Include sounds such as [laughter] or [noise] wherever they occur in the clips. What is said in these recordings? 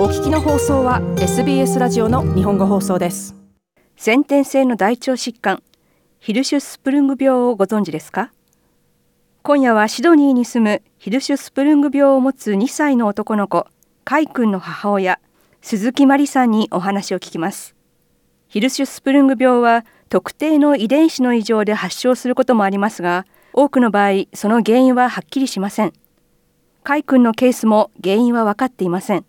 お聞きの放送は SBS ラジオの日本語放送です。先天性の大腸疾患ヒルシュスプルング病をご存知ですか？今夜はシドニーに住むヒルシュスプルング病を持つ2歳の男の子カイ君の母親鈴木真理さんにお話を聞きます。ヒルシュスプルング病は特定の遺伝子の異常で発症することもありますが多くの場合その原因ははっきりしません。カイ君のケースも原因は分かっていません。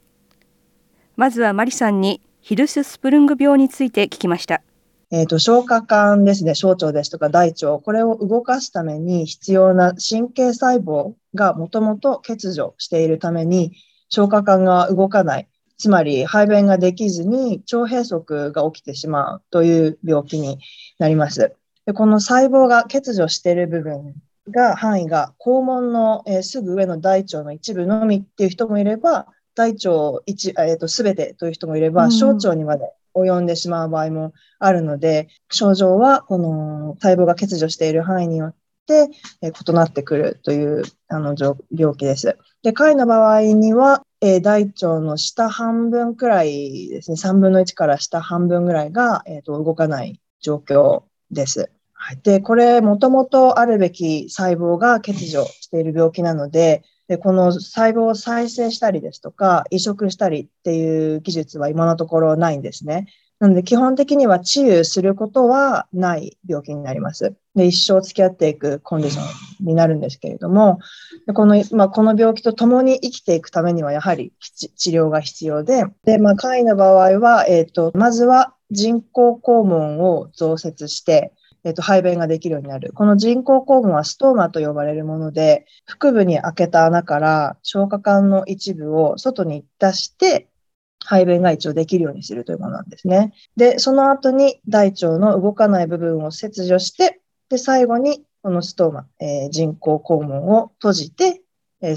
まずはマリさんにヒルススプルング病について聞きました。えっ、ー、と、消化管ですね、小腸ですとか大腸、これを動かすために必要な神経細胞がもともと欠如しているために、消化管が動かない。つまり排便ができずに腸閉塞が起きてしまうという病気になります。でこの細胞が欠如している部分が範囲が肛門の、えー、すぐ上の大腸の一部のみっていう人もいれば、大腸一、えーと、全てという人もいれば、小腸にまで及んでしまう場合もあるので、症状はこの細胞が欠如している範囲によって、えー、異なってくるというあの病気です。で、貝の場合には、えー、大腸の下半分くらいですね、3分の1から下半分ぐらいが、えーと、動かない状況です。はい、で、これ、もともとあるべき細胞が欠如している病気なので、で、この細胞を再生したりですとか、移植したりっていう技術は今のところないんですね。なので、基本的には治癒することはない病気になります。で、一生付き合っていくコンディションになるんですけれども、でこの、まあ、この病気と共に生きていくためには、やはり治療が必要で、で、まあ、簡易の場合は、えっ、ー、と、まずは人工肛門を増設して、えっと、排便ができるようになる。この人工肛門はストーマと呼ばれるもので、腹部に開けた穴から消化管の一部を外に出して、排便が一応できるようにするというものなんですね。で、その後に大腸の動かない部分を切除して、で、最後にこのストーマ、えー、人工肛門を閉じて、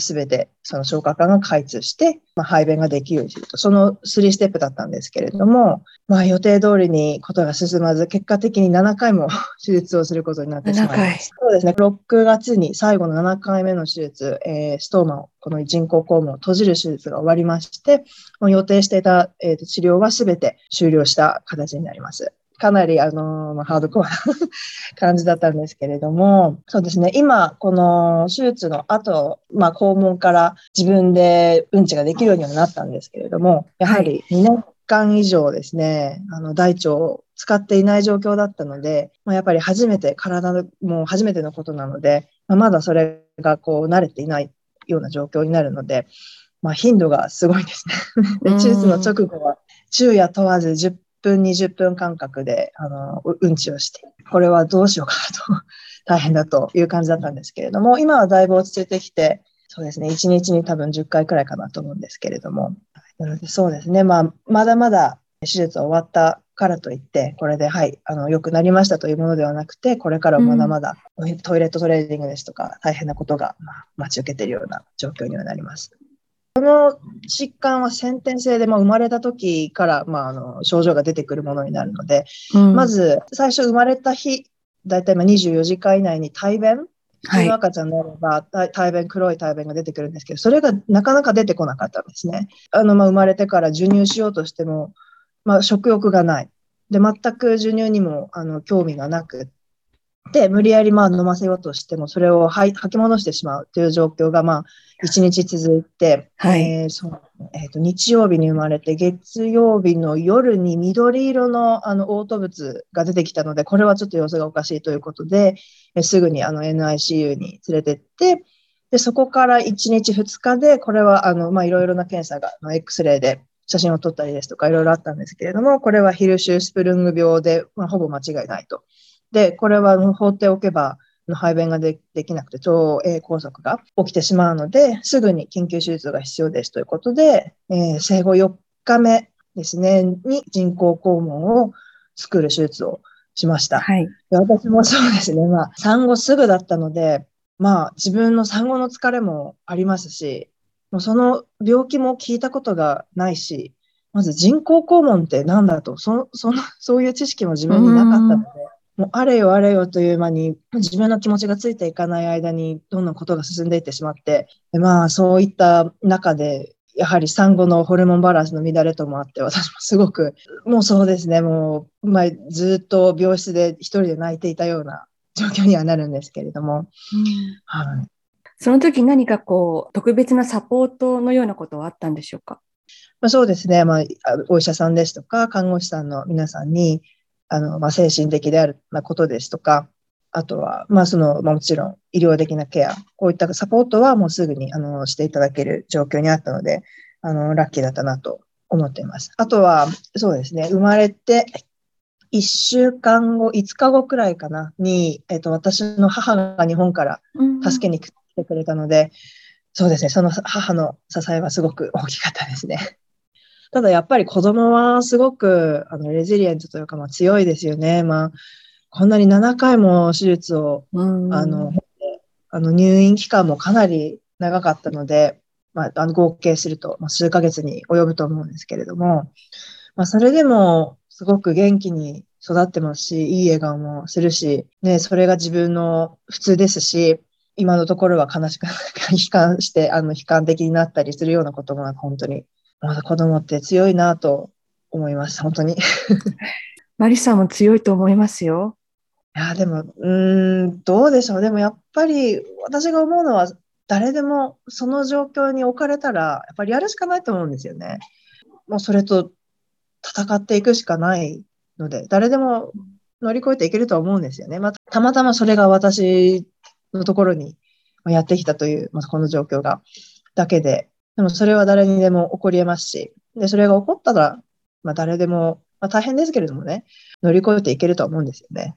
す、べ、てその消化管が開通して、まあ、排便ができるようにすると。その3ステップだったんですけれども、まあ、予定通りにことが進まず、結果的に7回も [laughs] 手術をすることになってしまいました。そうですね。6月に最後の7回目の手術、えー、ストーマを、この人工肛門を閉じる手術が終わりまして、予定していた、えー、治療はすべて終了した形になります。かなり、あの、まあ、ハードコアな [laughs] 感じだったんですけれども、そうですね、今、この手術の後、まあ、肛門から自分でうんちができるようにはなったんですけれども、やはり2年間以上ですね、あの、大腸を使っていない状況だったので、まあ、やっぱり初めて、体の、もう初めてのことなので、まあ、まだそれがこう、慣れていないような状況になるので、まあ、頻度がすごいですね。で、[laughs] 手術の直後は、昼夜問わず10分、20分間隔で、あの、うんちをして、これはどうしようかなと、[laughs] 大変だという感じだったんですけれども、今はだいぶ落ち着いてきて、そうですね、1日に多分10回くらいかなと思うんですけれども、なのでそうですね、まあ、まだまだ手術終わったからといって、これで、はい、あの、良くなりましたというものではなくて、これからまだまだ、トイレットトレーニングですとか、大変なことが、まあ、待ち受けているような状況にはなります。この疾患は先天性で、まあ、生まれた時から、まあ、あの症状が出てくるものになるので、うん、まず最初生まれた日、だいたい24時間以内に体便、普通の赤ちゃんであれば、体便、黒い体便が出てくるんですけど、それがなかなか出てこなかったんですね。あのまあ、生まれてから授乳しようとしても、まあ、食欲がない。で、全く授乳にもあの興味がなくで、無理やりまあ飲ませようとしても、それを吐き戻してしまうという状況が、まあ、一日続いて、はい、えー、そうえーと、日曜日に生まれて、月曜日の夜に緑色のあの嘔吐物が出てきたので、これはちょっと様子がおかしいということで、えー、すぐにあの NICU に連れてって、でそこから1日2日で、これはあの、まあ、いろいろな検査が、X レイで写真を撮ったりですとか、いろいろあったんですけれども、これはヒルシュースプルング病で、まあ、ほぼ間違いないと。で、これは放っておけば、排便ができなくて腸栄拘束が起きてしまうので、すぐに緊急手術が必要ですということで、えー、生後4日目ですね、に人工肛門を作る手術をしました。はい、で私もそうですね、まあ、産後すぐだったので、まあ、自分の産後の疲れもありますし、もうその病気も聞いたことがないし、まず人工肛門って何だと、そ [laughs] そのそういう知識も自分になかったので、もうあれよあれよという間に自分の気持ちがついていかない間にどんどんことが進んでいってしまって、まあそういった中でやはり産後のホルモンバランスの乱れともあって、私もすごく、もうそうですね、もう、まあ、ずっと病室で一人で泣いていたような状況にはなるんですけれども。うん、はい、その時何かこう、特別なサポートのようなことはあったんでしょうか？まあ、そうですね、まあ、お医者さんですとか、看護師さんの皆さんに、あの、まあ、精神的であることですとか、あとは、まあ、その、まあ、もちろん医療的なケア、こういったサポートはもうすぐに、あの、していただける状況にあったので、あの、ラッキーだったなと思っています。あとは、そうですね、生まれて1週間後、5日後くらいかな、に、えっと、私の母が日本から助けに来てくれたので、うん、そうですね、その母の支えはすごく大きかったですね。ただやっぱり子供はすごくあのレジリエントというか、まあ、強いですよね。まあ、こんなに7回も手術を、あの、あの入院期間もかなり長かったので、まあ、あの合計すると、まあ、数ヶ月に及ぶと思うんですけれども、まあ、それでもすごく元気に育ってますし、いい笑顔もするし、ね、それが自分の普通ですし、今のところは悲しく、悲観して、あの、悲観的になったりするようなことも本当にまだ子供って強いなと思います、本当に。[laughs] マリさんも強いと思いますよ。いや、でも、うん、どうでしょう。でもやっぱり私が思うのは、誰でもその状況に置かれたら、やっぱりやるしかないと思うんですよね。もうそれと戦っていくしかないので、誰でも乗り越えていけると思うんですよね。まあ、たまたまそれが私のところにやってきたという、まあ、この状況がだけで、でもそれは誰にでも起こり得ますし、で、それが起こったら、まあ誰でも、まあ大変ですけれどもね、乗り越えていけると思うんですよね。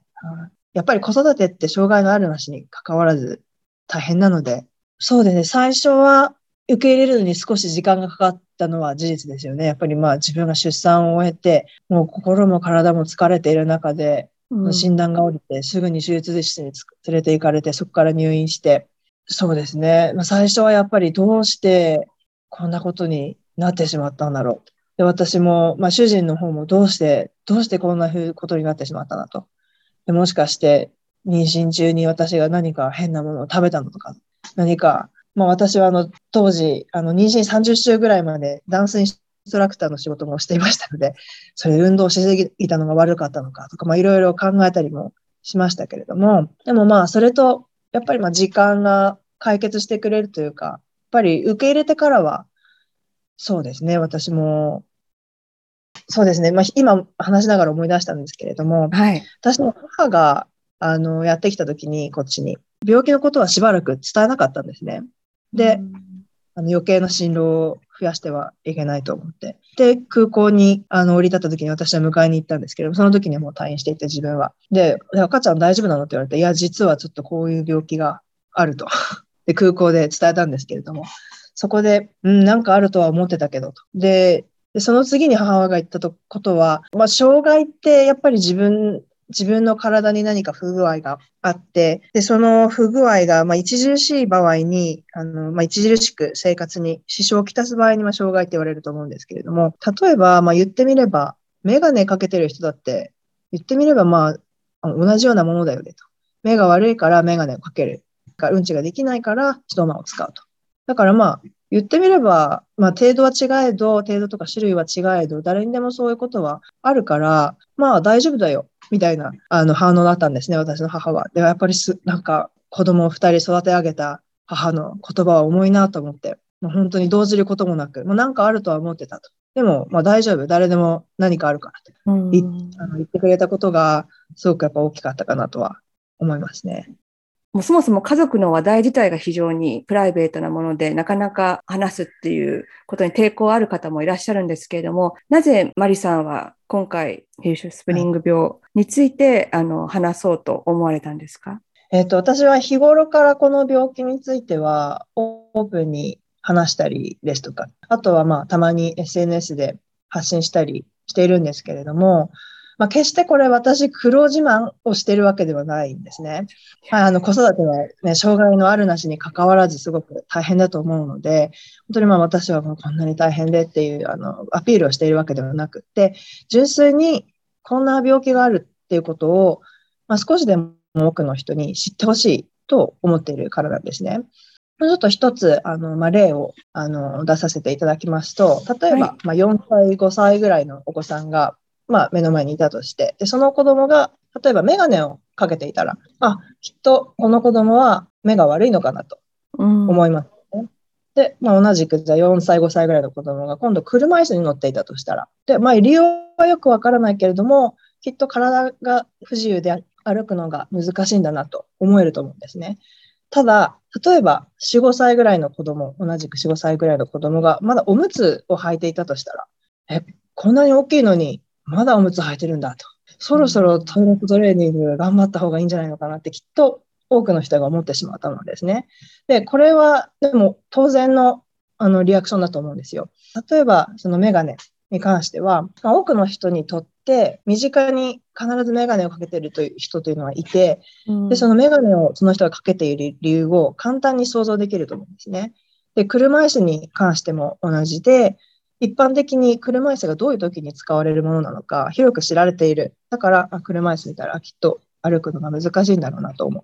やっぱり子育てって障害のあるなしに関わらず大変なので、そうですね、最初は受け入れるのに少し時間がかかったのは事実ですよね。やっぱりまあ自分が出産を終えて、もう心も体も疲れている中で、うん、診断が下りて、すぐに手術室に連れて行かれて、そこから入院して、そうですね。まあ、最初はやっぱりどうしてこんなことになってしまったんだろう。で、私も、まあ、主人の方もどうして、どうしてこんなことになってしまったなと。でもしかして、妊娠中に私が何か変なものを食べたのとか、何か、まあ私はあの、当時、あの、妊娠30週ぐらいまでダンスインストラクターの仕事もしていましたので、それ運動しすぎたのが悪かったのかとか、まあいろいろ考えたりもしましたけれども、でもまあそれと、やっぱりまあ時間が解決してくれるというか、ぱり受け入れてからは、そうですね、私も、そうですね、まあ、今話しながら思い出したんですけれども、はい、私の母があのやってきた時に、こっちに、病気のことはしばらく伝えなかったんですね。で、あの余計な進路を増やしてはいけないと思って。で、空港にあの降り立った時に私は迎えに行ったんですけども、その時にはもう退院していて自分は。で、赤ちゃん大丈夫なの？って言われて、いや、実はちょっとこういう病気があると。で、空港で伝えたんですけれども、そこで、うん、なんかあるとは思ってたけど、と。で、でその次に母親が言ったことは、まあ、障害ってやっぱり自分、自分の体に何か不具合があって、で、その不具合が、まあ、著しい場合に、あの、まあ、著しく生活に支障をきたす場合に、まあ、障害って言われると思うんですけれども、例えば、まあ、言ってみれば、メガネかけてる人だって、言ってみれば、まあ、同じようなものだよねと。目が悪いからメガネをかける。かうんちができないから一間を使うと。だからまあ、言ってみれば、まあ、程度は違えど、程度とか種類は違えど、誰にでもそういうことはあるから、まあ大丈夫だよ、みたいなあの反応だったんですね、私の母は。で、やっぱりす、なんか子供を二人育て上げた母の言葉は重いなと思って、もう本当に動じることもなく、もうなんかあるとは思ってたと。でも、まあ大丈夫、誰でも何かあるからと、うん、あの言ってくれたことが、すごくやっぱ大きかったかなとは思いますね。もうそもそも家族の話題自体が非常にプライベートなもので、なかなか話すっていうことに抵抗ある方もいらっしゃるんですけれども、なぜマリさんは今回、ヒルシュスプリング病について、あの話そうと思われたんですか？えっ、と、私は日頃からこの病気についてはオープンに話したりですとか、あとはまあたまに SNS で発信したりしているんですけれども、まあ、決してこれ私、黒自慢をしてるわけではないんですね。はい、あの子育ては、ね、障害のあるなしに関わらずすごく大変だと思うので、本当にまあ私はもうこんなに大変でっていうあのアピールをしているわけではなくて、純粋にこんな病気があるっていうことを、まあ、少しでも多くの人に知ってほしいと思っているからなんですね。ちょっと一つ、あの、まあ、例を、あの、出させていただきますと、例えば、はまあ、4歳、5歳ぐらいのお子さんが、まあ、目の前にいたとして、で、その子供が、例えばメガネをかけていたら、あ、きっとこの子供は目が悪いのかなとうん思いますね。で、まあ、同じく、じゃあ4歳、5歳ぐらいの子供が今度車椅子に乗っていたとしたら、で、まあ、理由はよくわからないけれども、きっと体が不自由で歩くのが難しいんだなと思えると思うんですね。ただ、例えば4、5歳ぐらいの子供、同じく4、5歳ぐらいの子供がまだおむつを履いていたとしたら、え、こんなに大きいのにまだおむつ履いてるんだと。そろそろトイレットトレーニング頑張った方がいいんじゃないのかなってきっと多くの人が思ってしまったのですね。で、これはでも当然のあのリアクションだと思うんですよ。例えば、そのメガネに関しては、まあ多くの人にとって身近に必ずメガネをかけているという人というのはいて、で、そのメガネをその人がかけている理由を簡単に想像できると思うんですね。で、車椅子に関しても同じで、一般的に車椅子がどういう時に使われるものなのか広く知られている。だから、あ車椅子見たらあきっと歩くのが難しいんだろうなと思う。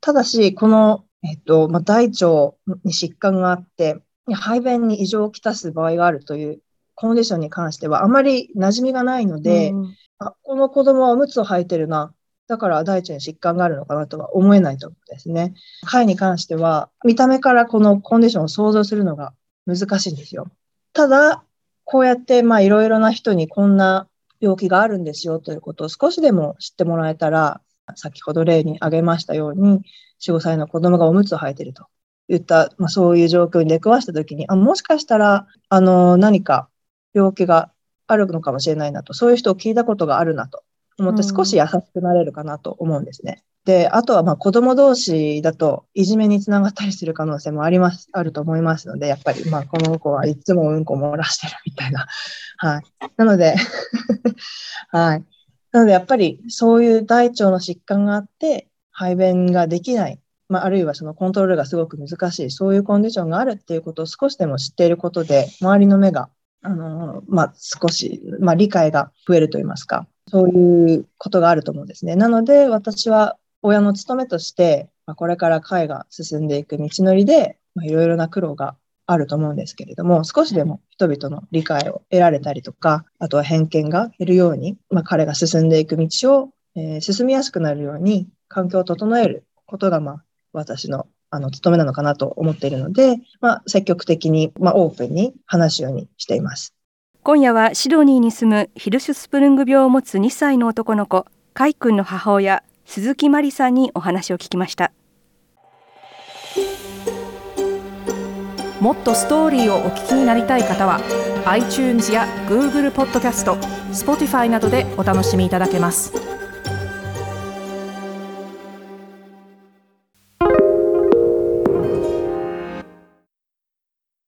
ただし、この、えっと、まあ、大腸に疾患があって、排便に異常をきたす場合があるというコンディションに関してはあまり馴染みがないので、うんあ、この子供はおむつを履いてるな。だから大腸に疾患があるのかなとは思えないと思うんですね。貝に関しては、見た目からこのコンディションを想像するのが難しいんですよ。ただ、こうやってまあいろいろな人にこんな病気があるんですよということを少しでも知ってもらえたら、先ほど例に挙げましたように、4、5歳の子供がおむつを履いているといった、まあ、そういう状況に出くわしたときに、あ、もしかしたら、あの、何か病気があるのかもしれないなと、そういう人を聞いたことがあるなと思ってうん少し優しくなれるかなと思うんですね。で、あとはまあ子供同士だといじめにつながったりする可能性もあります、あると思いますので、やっぱりまあこの子はいつもうんこ漏らしてるみたいな。[laughs] はい。なので、[laughs] はい。なのでやっぱりそういう大腸の疾患があって排便ができない。まあ、あるいはそのコントロールがすごく難しい、そういうコンディションがあるっていうことを少しでも知っていることで、周りの目が、あの、まあ、少し、まあ、理解が増えると言いますか、そういうことがあると思うんですね。なので、私は親の務めとして、まあ、これから会が進んでいく道のりで、いろいろな苦労があると思うんですけれども、少しでも人々の理解を得られたりとか、あとは偏見が減るように、まあ、彼が進んでいく道を、えー進みやすくなるように環境を整えることが、まあ、私のあの務めなのかなと思っているので、まあ、積極的に、まあ、オープンに話すようにしています。今夜はシドニーに住むヒルシュスプルング病を持つ2歳の男の子カイ君の母親鈴木真理さんにお話を聞きました。もっとストーリーをお聞きになりたい方は iTunes や Google ポッドキャスト Spotify などでお楽しみいただけます。